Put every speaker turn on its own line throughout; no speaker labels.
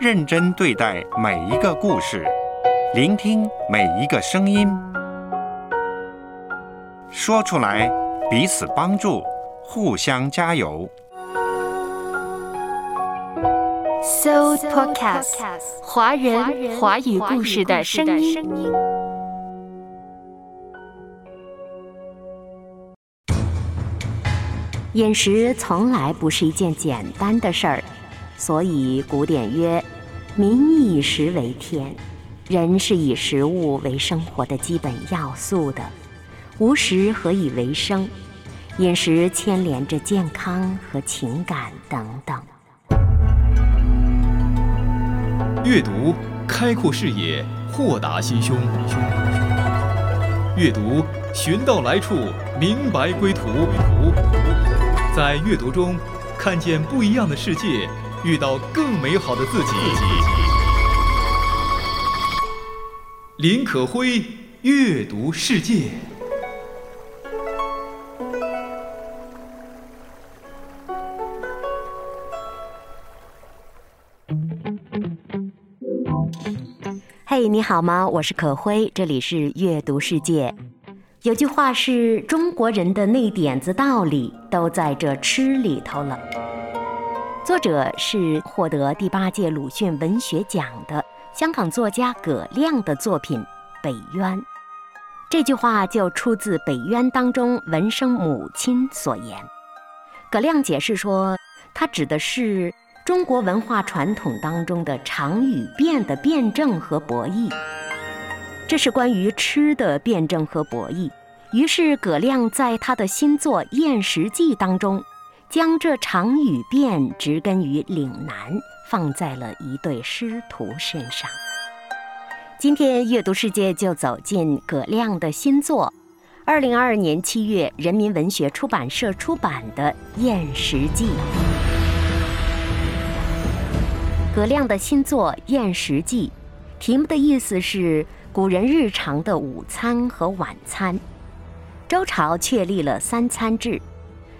认真对待每一个故事，聆听每一个声音，说出来，彼此帮助，互相加油。
So Podcast，华人华语故事的声音。饮食从来不是一件简单的事儿。所以，古典曰：“民以食为天。”人是以食物为生活的基本要素的，无食何以为生？饮食牵连着健康和情感等等。
阅读开阔视野，豁达心胸；阅读寻到来处，明白归途。在阅读中，看见不一样的世界。遇到更美好的自己。林可辉阅读世界。
嘿，你好吗？我是可辉，这里是阅读世界。有句话是中国人的那点子道理都在这吃里头了。作者是获得第八届鲁迅文学奖的香港作家葛亮的作品《北渊》。这句话就出自《北渊》当中文生母亲所言。葛亮解释说，他指的是中国文化传统当中的常与变的辩证和博弈。这是关于吃的辩证和博弈。于是葛亮在他的新作《厌食记》当中。将这常与变植根于岭南，放在了一对师徒身上。今天阅读世界就走进葛亮的新作，二零二二年七月人民文学出版社出版的《厌食记》。葛亮的新作《厌食记》，题目的意思是古人日常的午餐和晚餐。周朝确立了三餐制。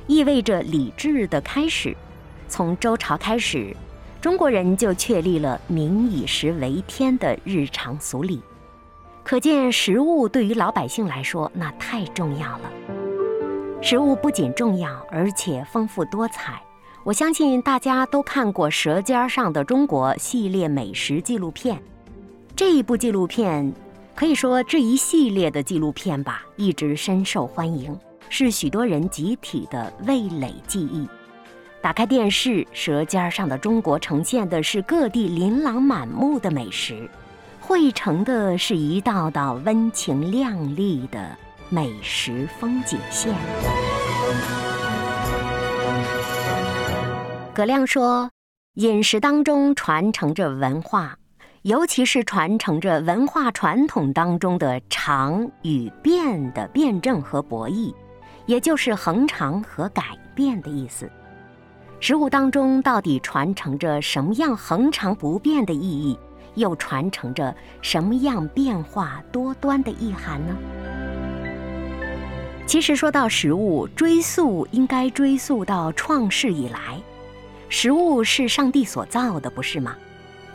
意味着礼制的开始。从周朝开始，中国人就确立了民以食为天的日常俗礼。可见，食物对于老百姓来说，那太重要了。食物不仅重要，而且丰富多彩。我相信大家都看过《舌尖上的中国》系列美食纪录片。这一部纪录片，可以说这一系列的纪录片吧，一直深受欢迎。是许多人集体的味蕾记忆。打开电视，《舌尖上的中国》呈现的是各地琳琅满目的美食，汇成的是一道道温情亮丽的美食风景线。葛亮说：“饮食当中传承着文化，尤其是传承着文化传统当中的常与变的辩证和博弈。”也就是恒常和改变的意思。食物当中到底传承着什么样恒常不变的意义，又传承着什么样变化多端的意涵呢？其实说到食物，追溯应该追溯到创世以来。食物是上帝所造的，不是吗？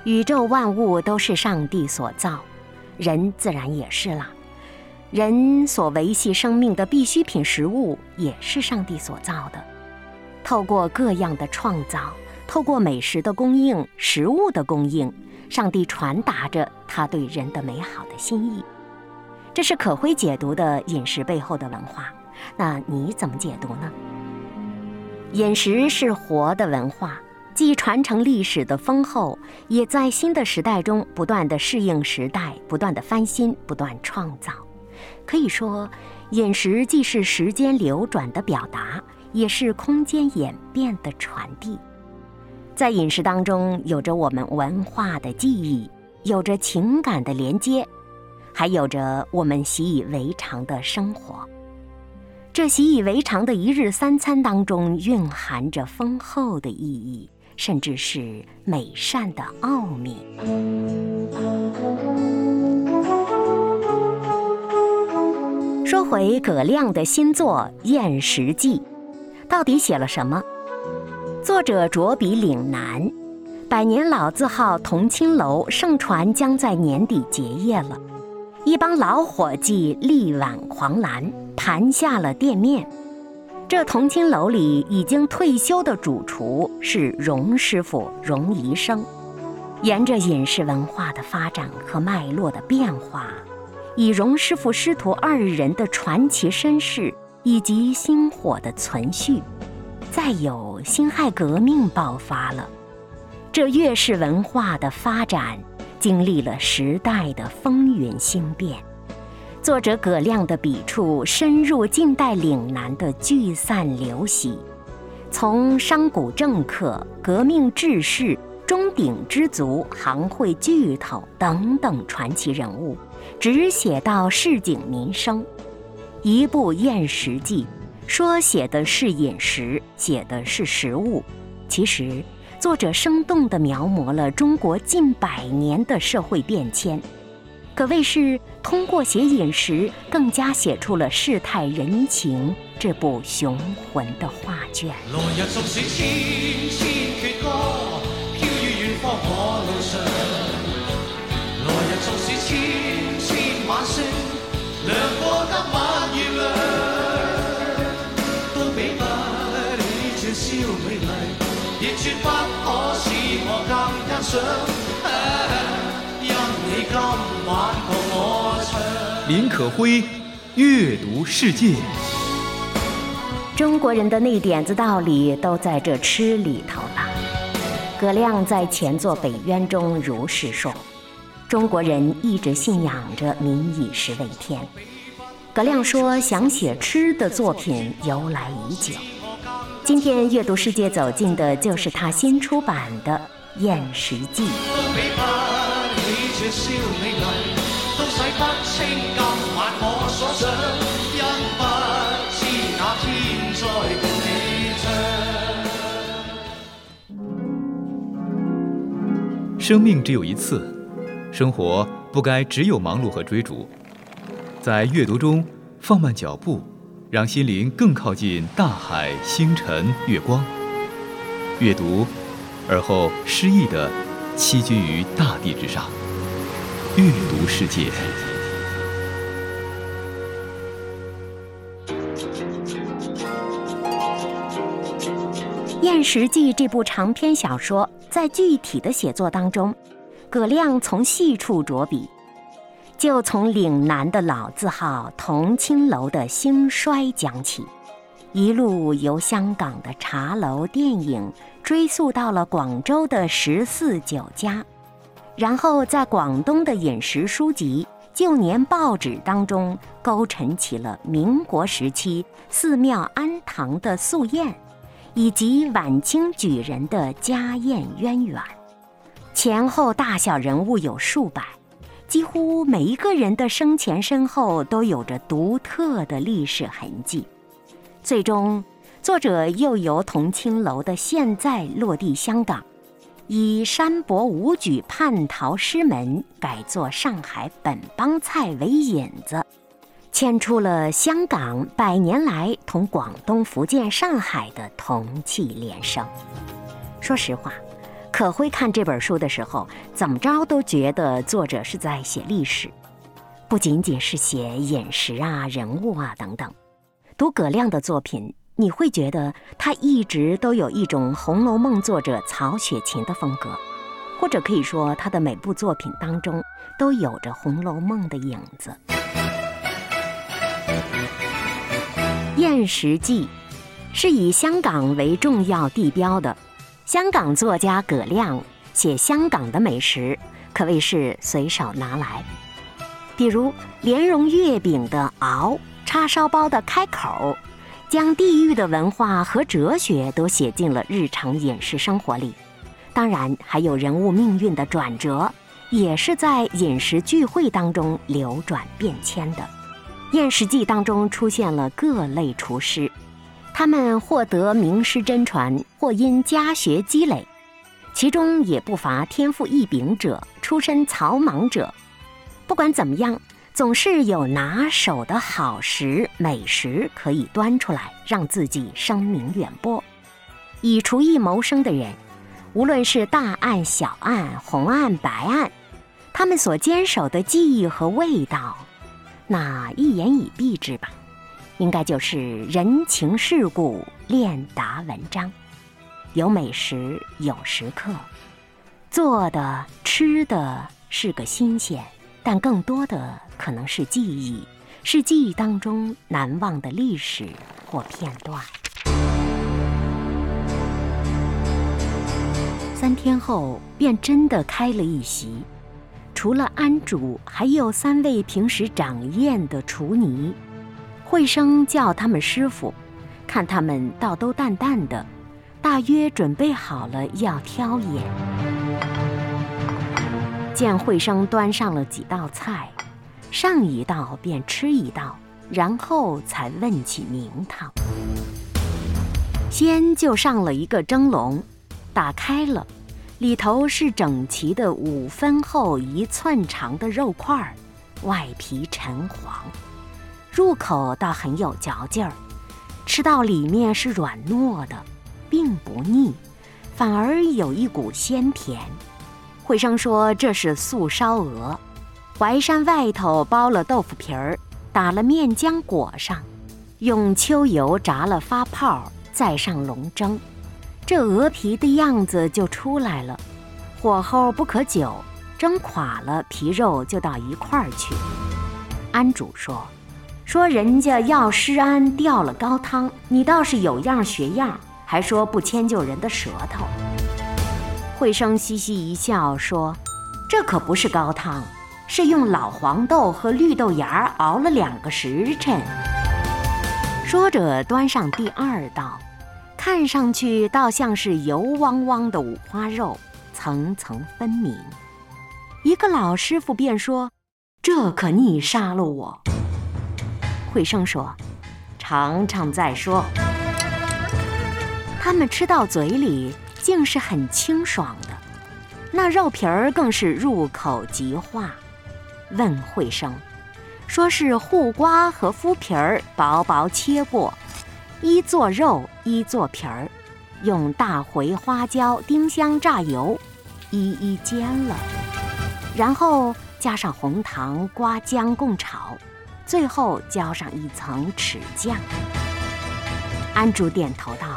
宇宙万物都是上帝所造，人自然也是了。人所维系生命的必需品食物，也是上帝所造的。透过各样的创造，透过美食的供应、食物的供应，上帝传达着他对人的美好的心意。这是可辉解读的饮食背后的文化。那你怎么解读呢？饮食是活的文化，既传承历史的丰厚，也在新的时代中不断的适应时代，不断的翻新，不断创造。可以说，饮食既是时间流转的表达，也是空间演变的传递。在饮食当中，有着我们文化的记忆，有着情感的连接，还有着我们习以为常的生活。这习以为常的一日三餐当中，蕴含着丰厚的意义，甚至是美善的奥秘。说回葛亮的新作《厌食记》，到底写了什么？作者着笔岭南，《百年老字号同青楼盛传将在年底结业了，一帮老伙计力挽狂澜，盘下了店面。这同青楼里已经退休的主厨是荣师傅荣宜生。沿着饮食文化的发展和脉络的变化，以荣师傅师徒二人的传奇身世以及薪火的存续，再有辛亥革命爆发了。这粤式文化的发展经历了时代的风云兴变。作者葛亮的笔触深入近代岭南的聚散流徙，从商贾政客、革命志士、钟鼎之族、行会巨头等等传奇人物，只写到市井民生。一部《宴食记》，说写的是饮食，写的是食物，其实。作者生动地描摹了中国近百年的社会变迁，可谓是通过写饮食，更加写出了世态人情这部雄浑的画卷。来日纵使千千阙歌，飘于远方我路上；来日纵使千
林可辉，阅读世界。
中国人的那点子道理都在这吃里头了。葛亮在前作《北渊》中如是说：“中国人一直信仰着民以食为天。”葛亮说想写吃的作品由来已久。今天阅读世界走进的就是他新出版的《厌食记》。
生命只有一次，生活不该只有忙碌和追逐，在阅读中放慢脚步。让心灵更靠近大海、星辰、月光。阅读，而后诗意地栖居于大地之上。阅读世界。
《燕食记》这部长篇小说，在具体的写作当中，葛亮从细处着笔。就从岭南的老字号同青楼的兴衰讲起，一路由香港的茶楼电影追溯到了广州的十四酒家，然后在广东的饮食书籍、旧年报纸当中勾陈起了民国时期寺庙庵堂的素宴，以及晚清举人的家宴渊源，前后大小人物有数百。几乎每一个人的生前身后都有着独特的历史痕迹。最终，作者又由同青楼的现在落地香港，以山伯武举叛逃师门改做上海本帮菜为引子，牵出了香港百年来同广东、福建、上海的同气连声。说实话。可辉看这本书的时候，怎么着都觉得作者是在写历史，不仅仅是写饮食啊、人物啊等等。读葛亮的作品，你会觉得他一直都有一种《红楼梦》作者曹雪芹的风格，或者可以说他的每部作品当中都有着《红楼梦》的影子。《宴食记》是以香港为重要地标的。香港作家葛亮写香港的美食，可谓是随手拿来。比如莲蓉月饼的熬，叉烧包的开口，将地域的文化和哲学都写进了日常饮食生活里。当然，还有人物命运的转折，也是在饮食聚会当中流转变迁的。《宴食记》当中出现了各类厨师。他们获得名师真传，或因家学积累，其中也不乏天赋异禀者、出身草莽者。不管怎么样，总是有拿手的好食美食可以端出来，让自己声名远播。以厨艺谋生的人，无论是大案、小案、红案、白案，他们所坚守的技艺和味道，那一言以蔽之吧，应该就是人情世故、练达文章，有美食，有食客，做的、吃的是个新鲜，但更多的可能是记忆，是记忆当中难忘的历史或片段。三天后，便真的开了一席。除了安主，还有三位平时掌宴的厨尼。慧生叫他们师傅，看他们倒都淡淡的，大约准备好了要挑眼。见慧生端上了几道菜，上一道便吃一道，然后才问起名堂。先就上了一个蒸笼。打开了，里头是整齐的五分厚、一寸长的肉块儿，外皮沉黄，入口倒很有嚼劲儿，吃到里面是软糯的，并不腻，反而有一股鲜甜。惠生说这是素烧鹅，淮山外头包了豆腐皮儿，打了面浆裹上，用秋油炸了发泡，再上笼蒸。这鹅皮的样子就出来了，火候不可久，蒸垮了皮肉就到一块儿去。安主说：“说人家药师安掉了高汤，你倒是有样学样，还说不迁就人的舌头。”惠生嘻嘻一笑说：“这可不是高汤，是用老黄豆和绿豆芽熬了两个时辰。”说着端上第二道。看上去倒像是油汪汪的五花肉，层层分明。一个老师傅便说：“这可逆杀了我。”惠生说：“尝尝再说。”他们吃到嘴里，竟是很清爽的，那肉皮儿更是入口即化。问惠生，说是护瓜和麸皮儿薄薄切过。一做肉，一做皮儿，用大茴花椒、丁香、榨油，一一煎了，然后加上红糖、瓜浆共炒，最后浇上一层豉酱。安主点头道：“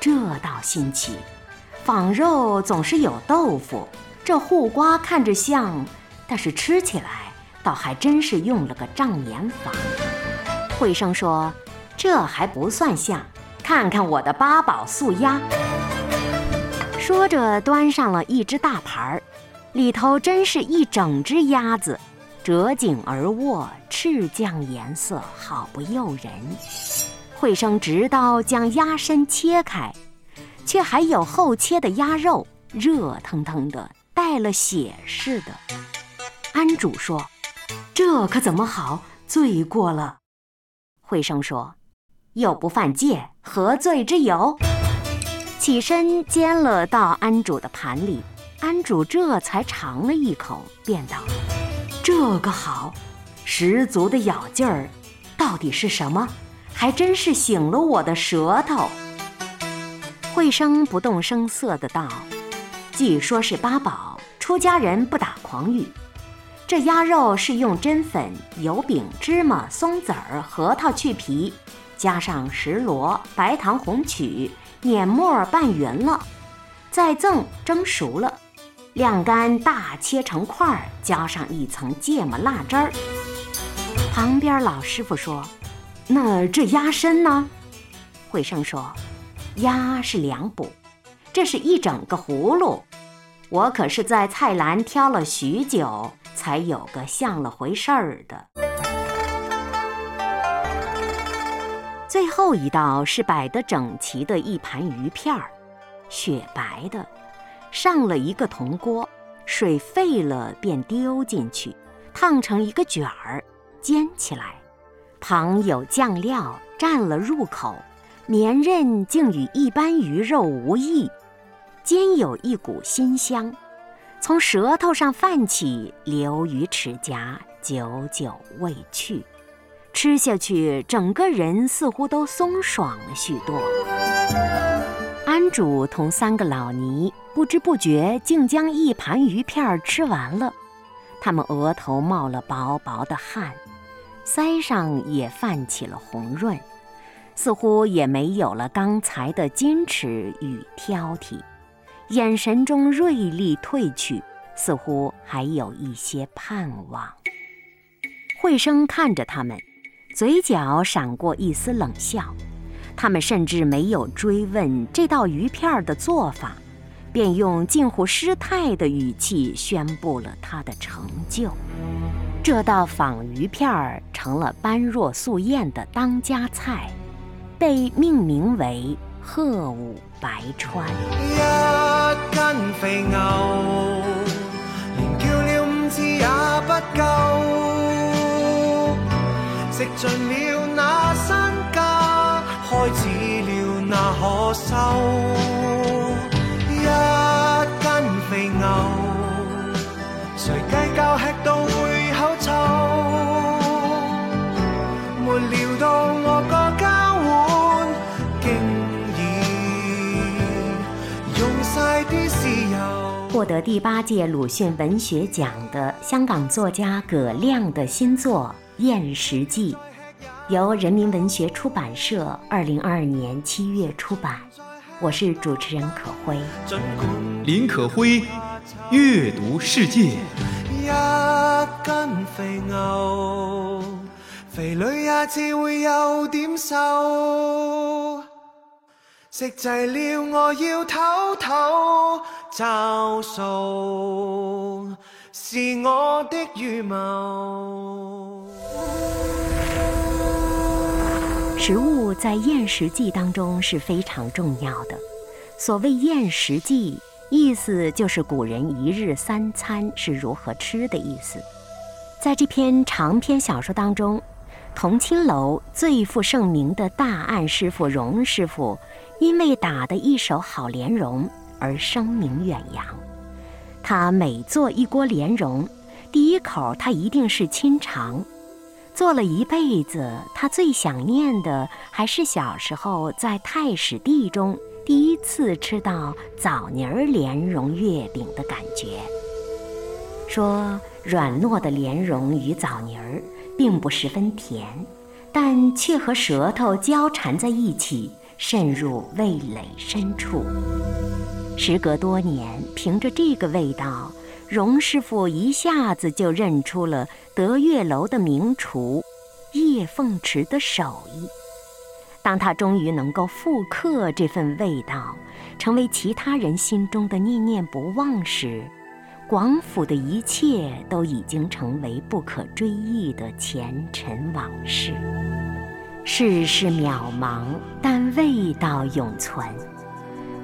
这倒新奇，仿肉总是有豆腐，这护瓜看着像，但是吃起来倒还真是用了个障眼法。”惠生说。这还不算像，看看我的八宝素鸭。说着，端上了一只大盘儿，里头真是一整只鸭子，折颈而卧，赤酱颜色，好不诱人。惠生执刀将鸭身切开，却还有后切的鸭肉，热腾腾的，带了血似的。安主说：“这可怎么好？罪过了。”惠生说。又不犯戒，何罪之有？起身煎了到安主的盘里，安主这才尝了一口，便道：“这个好，十足的咬劲儿，到底是什么？还真是醒了我的舌头。”惠生不动声色的道：“据说是八宝，出家人不打诳语。这鸭肉是用真粉、油饼、芝麻、松子儿、核桃去皮。”加上石螺、白糖、红曲，碾末拌匀了，再赠蒸熟了，晾干大切成块儿，浇上一层芥末辣汁儿。旁边老师傅说：“那这鸭身呢？”惠生说：“鸭是两补，这是一整个葫芦。我可是在菜篮挑了许久，才有个像了回事儿的。”最后一道是摆得整齐的一盘鱼片儿，雪白的，上了一个铜锅，水沸了便丢进去，烫成一个卷儿，煎起来。旁有酱料蘸了入口，绵韧竟与一般鱼肉无异，兼有一股辛香，从舌头上泛起，流于齿颊，久久未去。吃下去，整个人似乎都松爽了许多。摊主同三个老尼不知不觉竟将一盘鱼片吃完了，他们额头冒了薄薄的汗，腮上也泛起了红润，似乎也没有了刚才的矜持与挑剔，眼神中锐利褪去，似乎还有一些盼望。慧生看着他们，嘴角闪过一丝冷笑。他们甚至没有追问这道鱼片的做法，便用近乎失态的语气宣布了他的成就。这道仿鱼片成了般若素宴的当家菜，被命名为“鹤舞白川”。
一斤肥牛，连叫了五次也不够。食尽了那身开始了那可收。一斤肥牛，谁计较吃到会口臭？没料到我个交换，竟然用晒啲豉油。
获得第八届鲁迅文学奖的香港作家葛亮的新作。《燕食记》由人民文学出版社二零二二年七月出版。我是主持人可辉。
林可辉，阅读世界。
一斤肥牛，肥女也自会有点瘦。食齐了，我要唞唞，找数是我的预谋。
食物在厌食记当中是非常重要的。所谓厌食记，意思就是古人一日三餐是如何吃的意思。在这篇长篇小说当中，同青楼最负盛名的大案师傅荣师傅，因为打的一手好莲蓉而声名远扬。他每做一锅莲蓉，第一口他一定是亲尝。做了一辈子，他最想念的还是小时候在太史地中第一次吃到枣泥儿莲蓉月饼的感觉。说软糯的莲蓉与枣泥儿并不十分甜，但却和舌头交缠在一起，渗入味蕾深处。时隔多年，凭着这个味道。荣师傅一下子就认出了德月楼的名厨叶凤池的手艺。当他终于能够复刻这份味道，成为其他人心中的念念不忘时，广府的一切都已经成为不可追忆的前尘往事。世事渺茫，但味道永存。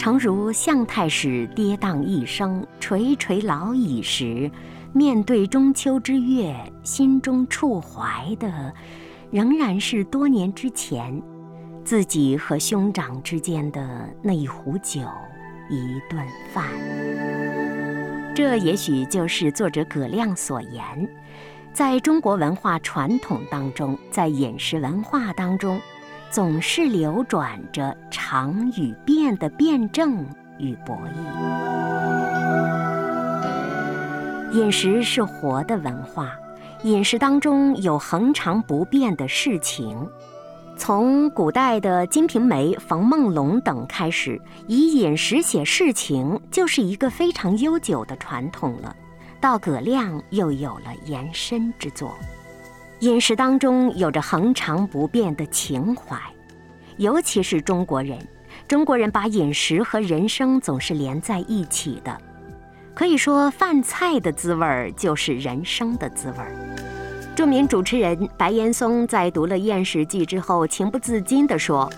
诚如向太史跌宕一生、垂垂老矣时，面对中秋之月，心中触怀的，仍然是多年之前，自己和兄长之间的那一壶酒、一顿饭。这也许就是作者葛亮所言，在中国文化传统当中，在饮食文化当中。总是流转着常与变的辩证与博弈。饮食是活的文化，饮食当中有恒常不变的事情。从古代的《金瓶梅》冯梦龙等开始，以饮食写事情就是一个非常悠久的传统了。到葛亮又有了延伸之作。饮食当中有着恒常不变的情怀，尤其是中国人。中国人把饮食和人生总是连在一起的，可以说饭菜的滋味儿就是人生的滋味儿。著名主持人白岩松在读了《厌食记》之后，情不自禁地说。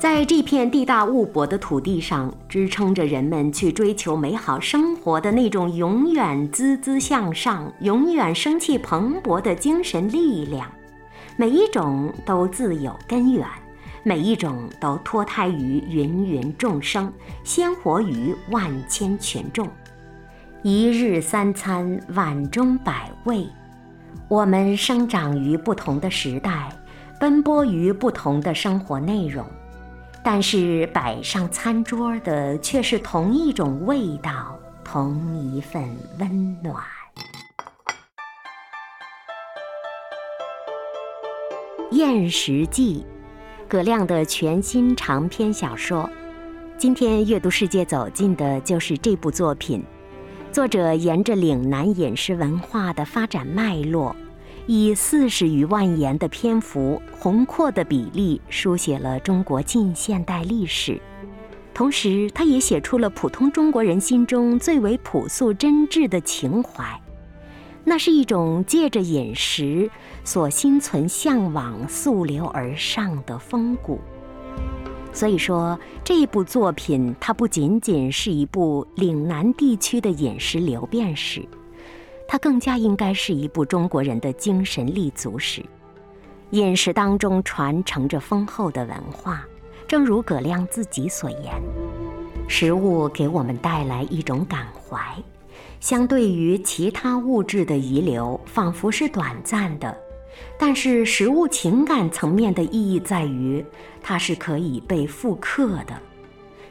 在这片地大物博的土地上，支撑着人们去追求美好生活的那种永远孜孜向上、永远生气蓬勃的精神力量，每一种都自有根源，每一种都脱胎于芸芸众生，鲜活于万千群众。一日三餐，碗中百味。我们生长于不同的时代，奔波于不同的生活内容。但是摆上餐桌的却是同一种味道，同一份温暖。《燕食记》，葛亮的全新长篇小说。今天阅读世界走进的就是这部作品。作者沿着岭南饮食文化的发展脉络，以四十余万言的篇幅、宏阔的比例，书写了中国近现代历史。同时，他也写出了普通中国人心中最为朴素真挚的情怀。那是一种借着饮食所心存向往、溯流而上的风骨。所以说，这部作品它不仅仅是一部岭南地区的饮食流变史，它更加应该是一部中国人的精神立足史。饮食当中传承着丰厚的文化，正如葛亮自己所言：“食物给我们带来一种感怀。”相对于其他物质的遗留，仿佛是短暂的，但是食物情感层面的意义在于，它是可以被复刻的，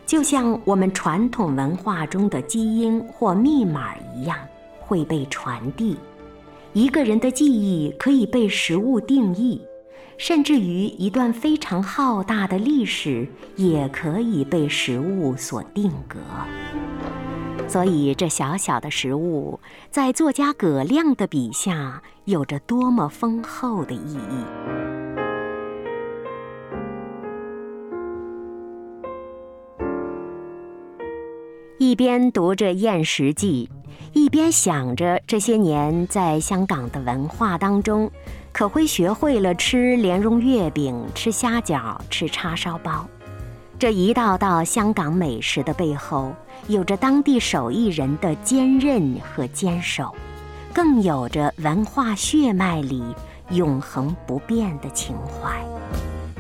就像我们传统文化中的基因或密码一样，会被传递。一个人的记忆可以被食物定义，甚至于一段非常浩大的历史也可以被食物所定格。所以，这小小的食物，在作家葛亮的笔下，有着多么丰厚的意义。一边读着《燕食记》，一边想着这些年在香港的文化当中，可会学会了吃莲蓉月饼、吃虾饺、吃叉烧包。这一道道香港美食的背后，有着当地手艺人的坚韧和坚守，更有着文化血脉里永恒不变的情怀。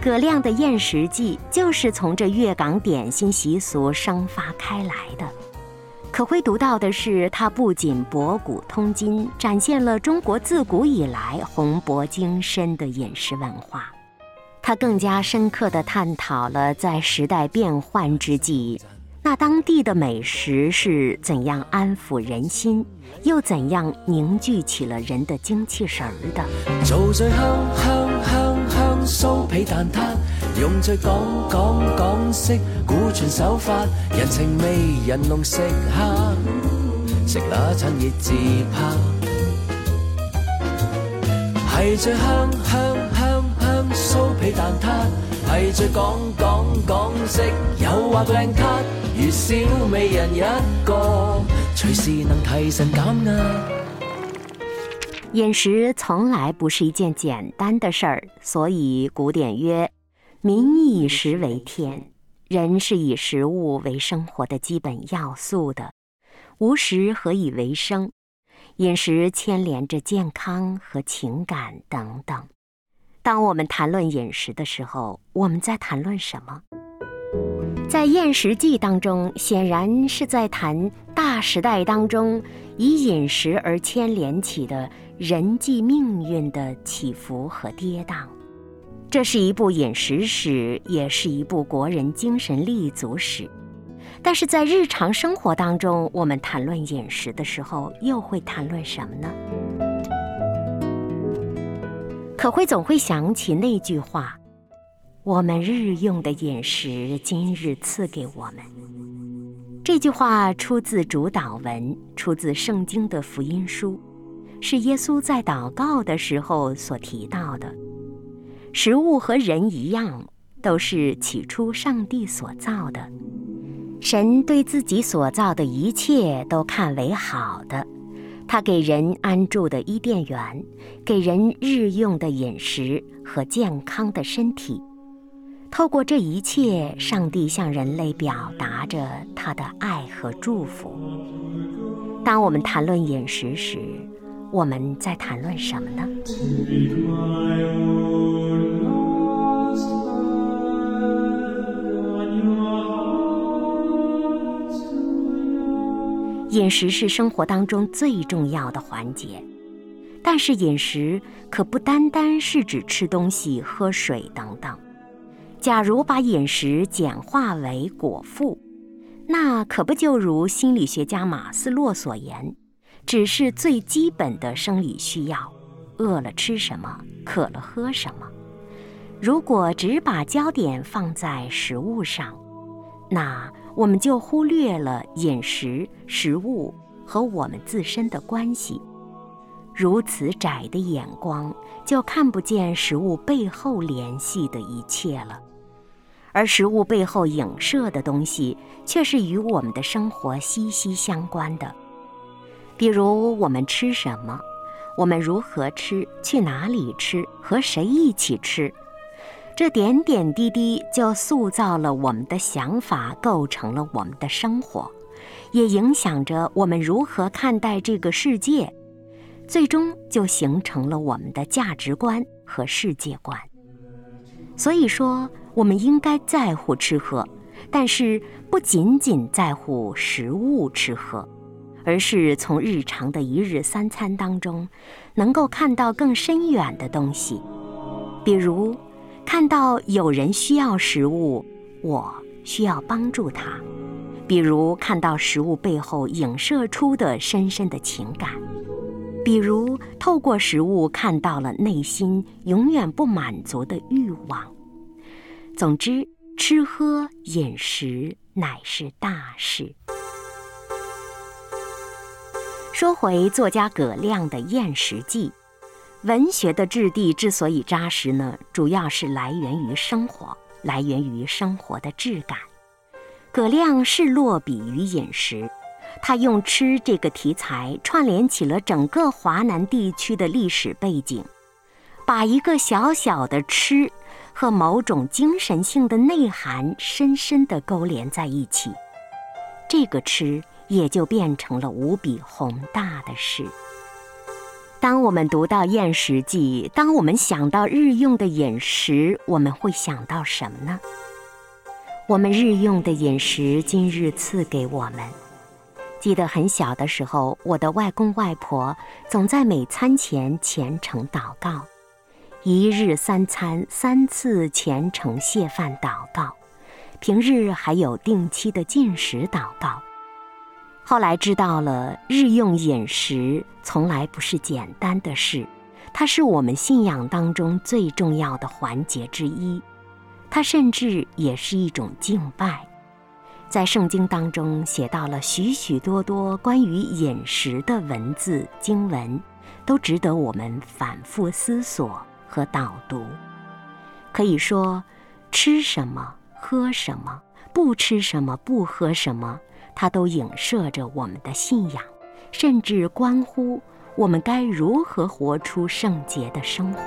葛亮的《宴食记》就是从这粤港点心习俗生发开来的。可会读到的是，它不仅博古通今，展现了中国自古以来宏博精深的饮食文化。他更加深刻地探讨了在时代变幻之际，那当地的美食是怎样安抚人心，又怎样凝聚起了人的精气神儿的。
做最香香香香酥皮蛋挞，用最港港港式古传手法，人情味人龙食客，食那餐热自拍，系最香香香香。酥皮蛋挞系最港港港式，又画靓卡，如小美人一个，随时能提神减压。
饮食从来不是一件简单的事儿，所以古典曰：“民以食为天。”人是以食物为生活的基本要素的，无食何以为生？饮食牵连着健康和情感等等。当我们谈论饮食的时候，我们在谈论什么？在《厌食记》当中，显然是在谈大时代当中以饮食而牵连起的人际命运的起伏和跌宕。这是一部饮食史，也是一部国人精神立足史。但是在日常生活当中，我们谈论饮食的时候，又会谈论什么呢？可会总会想起那句话：“我们日用的饮食，今日赐给我们。”这句话出自主祷文，出自圣经的福音书，是耶稣在祷告的时候所提到的。食物和人一样，都是起初上帝所造的。神对自己所造的一切都看为好的。他给人安住的伊甸园，给人日用的饮食和健康的身体。透过这一切，上帝向人类表达着他的爱和祝福。当我们谈论饮食时，我们在谈论什么呢？饮食是生活当中最重要的环节，但是饮食可不单单是指吃东西、喝水等等。假如把饮食简化为果腹，那可不就如心理学家马斯洛所言，只是最基本的生理需要：饿了吃什么，渴了喝什么。如果只把焦点放在食物上，那我们就忽略了饮食、食物和我们自身的关系。如此窄的眼光，就看不见食物背后联系的一切了。而食物背后影射的东西，却是与我们的生活息息相关的。比如我们吃什么，我们如何吃，去哪里吃，和谁一起吃。这点点滴滴就塑造了我们的想法，构成了我们的生活，也影响着我们如何看待这个世界，最终就形成了我们的价值观和世界观。所以说，我们应该在乎吃喝，但是不仅仅在乎食物吃喝，而是从日常的一日三餐当中，能够看到更深远的东西，比如。看到有人需要食物，我需要帮助他。比如看到食物背后影射出的深深的情感，比如透过食物看到了内心永远不满足的欲望。总之，吃喝饮食乃是大事。说回作家葛亮的《厌食记》。文学的质地之所以扎实呢，主要是来源于生活，来源于生活的质感。葛亮是落笔于饮食，他用吃这个题材串联起了整个华南地区的历史背景，把一个小小的吃和某种精神性的内涵深深地勾连在一起，这个吃也就变成了无比宏大的事。当我们读到《厌食记》，当我们想到日用的饮食，我们会想到什么呢？我们日用的饮食，今日赐给我们。记得很小的时候，我的外公外婆总在每餐前虔诚祷告，一日三餐三次虔诚谢饭祷告，平日还有定期的进食祷告。后来知道了，日用饮食从来不是简单的事，它是我们信仰当中最重要的环节之一，它甚至也是一种敬拜。在圣经当中写到了许许多多关于饮食的文字经文，都值得我们反复思索和导读。可以说，吃什么，喝什么，不吃什么，不喝什么。它都影射着我们的信仰，甚至关乎我们该如何活出圣洁的生活。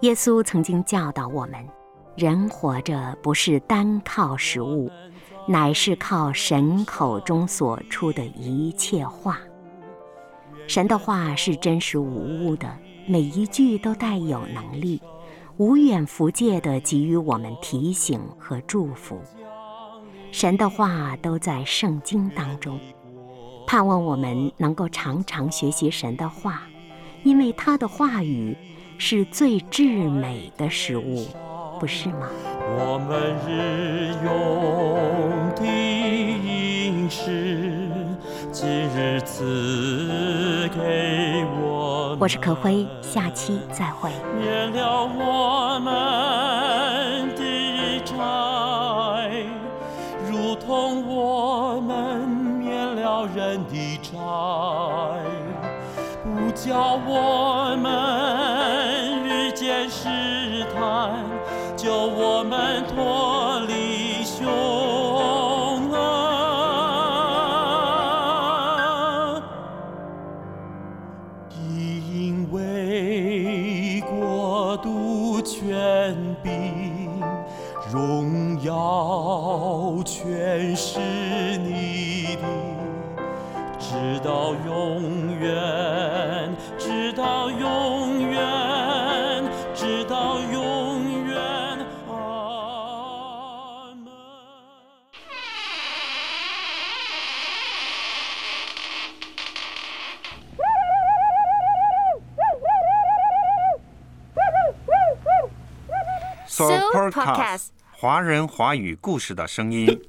耶稣曾经教导我们：人活着不是单靠食物，乃是靠神口中所出的一切话。神的话是真实无误的，每一句都带有能力。无远弗届地给予我们提醒和祝福，神的话都在圣经当中，盼望我们能够常常学习神的话，因为他的话语是最至美的食物，不是吗？
我们日用的饮食，今日赐我。
是可辉，下期再会。
免了我们的债，如同我们免了人的债，不叫我们遇见试探，救我们脱全是你的，直到永远，直到永远，直到永远。阿门。
So Podcast，华人华语故事的声音。